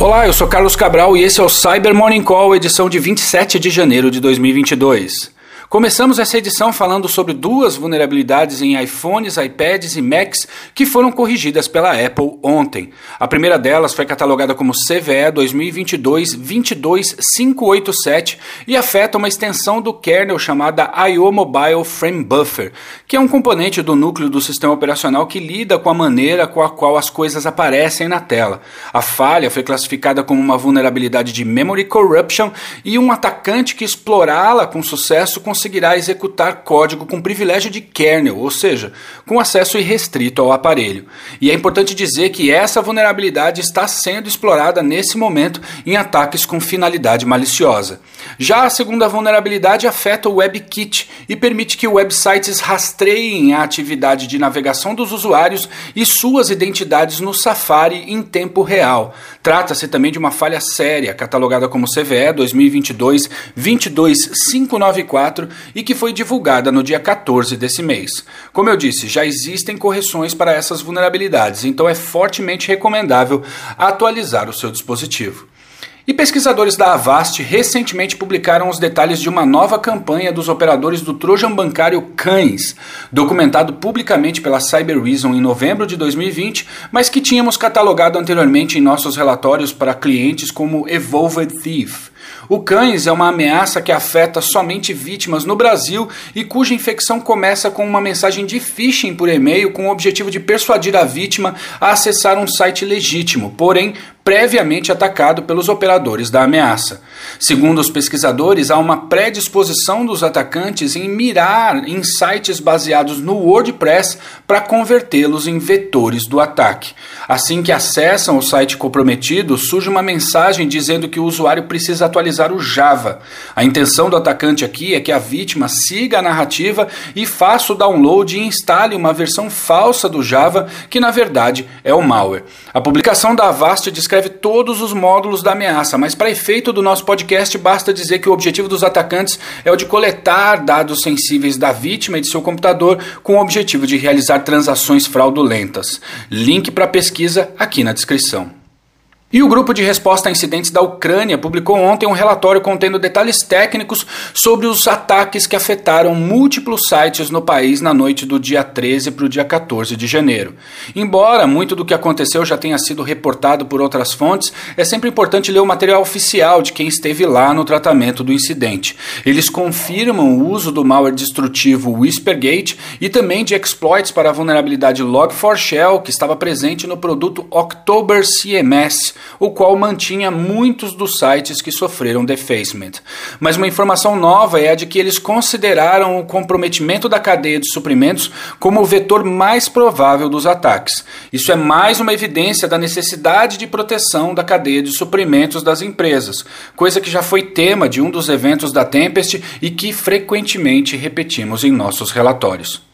Olá, eu sou Carlos Cabral e esse é o Cyber Morning Call, edição de 27 de janeiro de 2022. Começamos essa edição falando sobre duas vulnerabilidades em iPhones, iPads e Macs que foram corrigidas pela Apple ontem. A primeira delas foi catalogada como CVE 2022-22587 e afeta uma extensão do kernel chamada I.O. Mobile Frame Buffer, que é um componente do núcleo do sistema operacional que lida com a maneira com a qual as coisas aparecem na tela. A falha foi classificada como uma vulnerabilidade de memory corruption e um atacante que explorá-la com sucesso conseguirá executar código com privilégio de kernel, ou seja, com acesso irrestrito ao aparelho. E é importante dizer que essa vulnerabilidade está sendo explorada nesse momento em ataques com finalidade maliciosa. Já a segunda vulnerabilidade afeta o WebKit e permite que websites rastreiem a atividade de navegação dos usuários e suas identidades no Safari em tempo real. Trata-se também de uma falha séria, catalogada como CVE 2022 22594 e que foi divulgada no dia 14 desse mês. Como eu disse, já existem correções para essas vulnerabilidades, então é fortemente recomendável atualizar o seu dispositivo. E pesquisadores da Avast recentemente publicaram os detalhes de uma nova campanha dos operadores do Trojan bancário Cães, documentado publicamente pela Cyberreason em novembro de 2020, mas que tínhamos catalogado anteriormente em nossos relatórios para clientes como Evolved Thief. O cães é uma ameaça que afeta somente vítimas no Brasil e cuja infecção começa com uma mensagem de phishing por e-mail com o objetivo de persuadir a vítima a acessar um site legítimo, porém previamente atacado pelos operadores da ameaça. Segundo os pesquisadores, há uma predisposição dos atacantes em mirar em sites baseados no WordPress para convertê-los em vetores do ataque. Assim que acessam o site comprometido, surge uma mensagem dizendo que o usuário precisa atualizar o Java. A intenção do atacante aqui é que a vítima siga a narrativa e faça o download e instale uma versão falsa do Java, que na verdade é o malware. A publicação da Avast descreve descreve todos os módulos da ameaça, mas para efeito do nosso podcast basta dizer que o objetivo dos atacantes é o de coletar dados sensíveis da vítima e de seu computador com o objetivo de realizar transações fraudulentas. Link para pesquisa aqui na descrição. E o Grupo de Resposta a Incidentes da Ucrânia publicou ontem um relatório contendo detalhes técnicos sobre os ataques que afetaram múltiplos sites no país na noite do dia 13 para o dia 14 de janeiro. Embora muito do que aconteceu já tenha sido reportado por outras fontes, é sempre importante ler o material oficial de quem esteve lá no tratamento do incidente. Eles confirmam o uso do malware destrutivo Whispergate e também de exploits para a vulnerabilidade Log4Shell que estava presente no produto October CMS o qual mantinha muitos dos sites que sofreram defacement. Mas uma informação nova é a de que eles consideraram o comprometimento da cadeia de suprimentos como o vetor mais provável dos ataques. Isso é mais uma evidência da necessidade de proteção da cadeia de suprimentos das empresas, coisa que já foi tema de um dos eventos da Tempest e que frequentemente repetimos em nossos relatórios.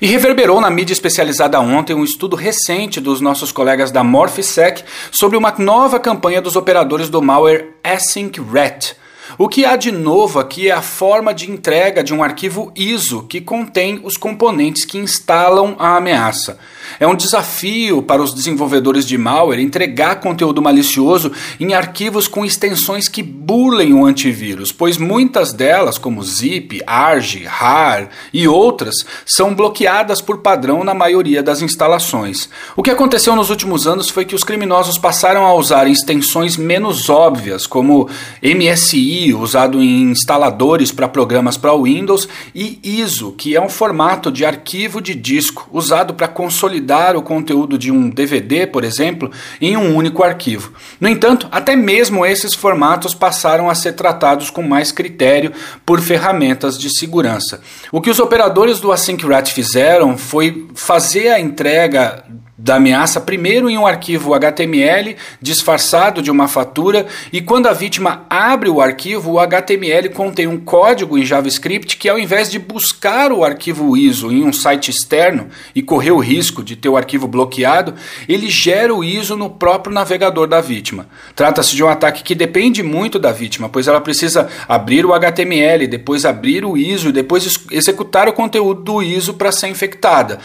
E reverberou na mídia especializada ontem um estudo recente dos nossos colegas da Morphisec sobre uma nova campanha dos operadores do malware Async Ret o que há de novo aqui é a forma de entrega de um arquivo ISO que contém os componentes que instalam a ameaça. É um desafio para os desenvolvedores de malware entregar conteúdo malicioso em arquivos com extensões que burlem o antivírus, pois muitas delas, como zip, arg, rar e outras, são bloqueadas por padrão na maioria das instalações. O que aconteceu nos últimos anos foi que os criminosos passaram a usar extensões menos óbvias, como MSI usado em instaladores para programas para Windows, e ISO, que é um formato de arquivo de disco usado para consolidar o conteúdo de um DVD, por exemplo, em um único arquivo. No entanto, até mesmo esses formatos passaram a ser tratados com mais critério por ferramentas de segurança. O que os operadores do AsyncRat fizeram foi fazer a entrega da ameaça primeiro em um arquivo HTML disfarçado de uma fatura e quando a vítima abre o arquivo, o HTML contém um código em JavaScript que ao invés de buscar o arquivo ISO em um site externo e correr o risco de ter o arquivo bloqueado, ele gera o ISO no próprio navegador da vítima. Trata-se de um ataque que depende muito da vítima, pois ela precisa abrir o HTML, depois abrir o ISO e depois executar o conteúdo do ISO para ser infectada.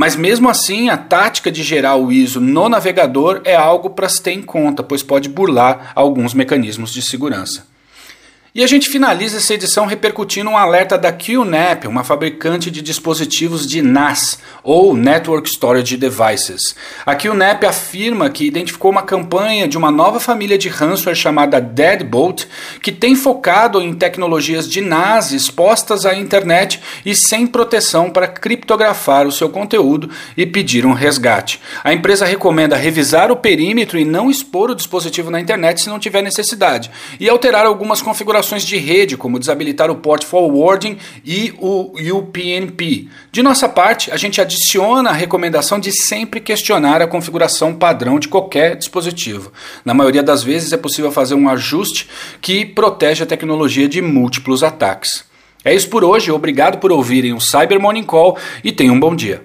Mas mesmo assim, a tática de gerar o ISO no navegador é algo para se ter em conta, pois pode burlar alguns mecanismos de segurança. E a gente finaliza essa edição repercutindo um alerta da QNAP, uma fabricante de dispositivos de NAS, ou Network Storage Devices. A QNAP afirma que identificou uma campanha de uma nova família de ransomware chamada Deadbolt, que tem focado em tecnologias de NAS expostas à internet e sem proteção para criptografar o seu conteúdo e pedir um resgate. A empresa recomenda revisar o perímetro e não expor o dispositivo na internet se não tiver necessidade, e alterar algumas configurações configurações de rede, como desabilitar o port forwarding e o UPnP. De nossa parte, a gente adiciona a recomendação de sempre questionar a configuração padrão de qualquer dispositivo. Na maioria das vezes é possível fazer um ajuste que protege a tecnologia de múltiplos ataques. É isso por hoje, obrigado por ouvirem o Cyber Morning Call e tenham um bom dia.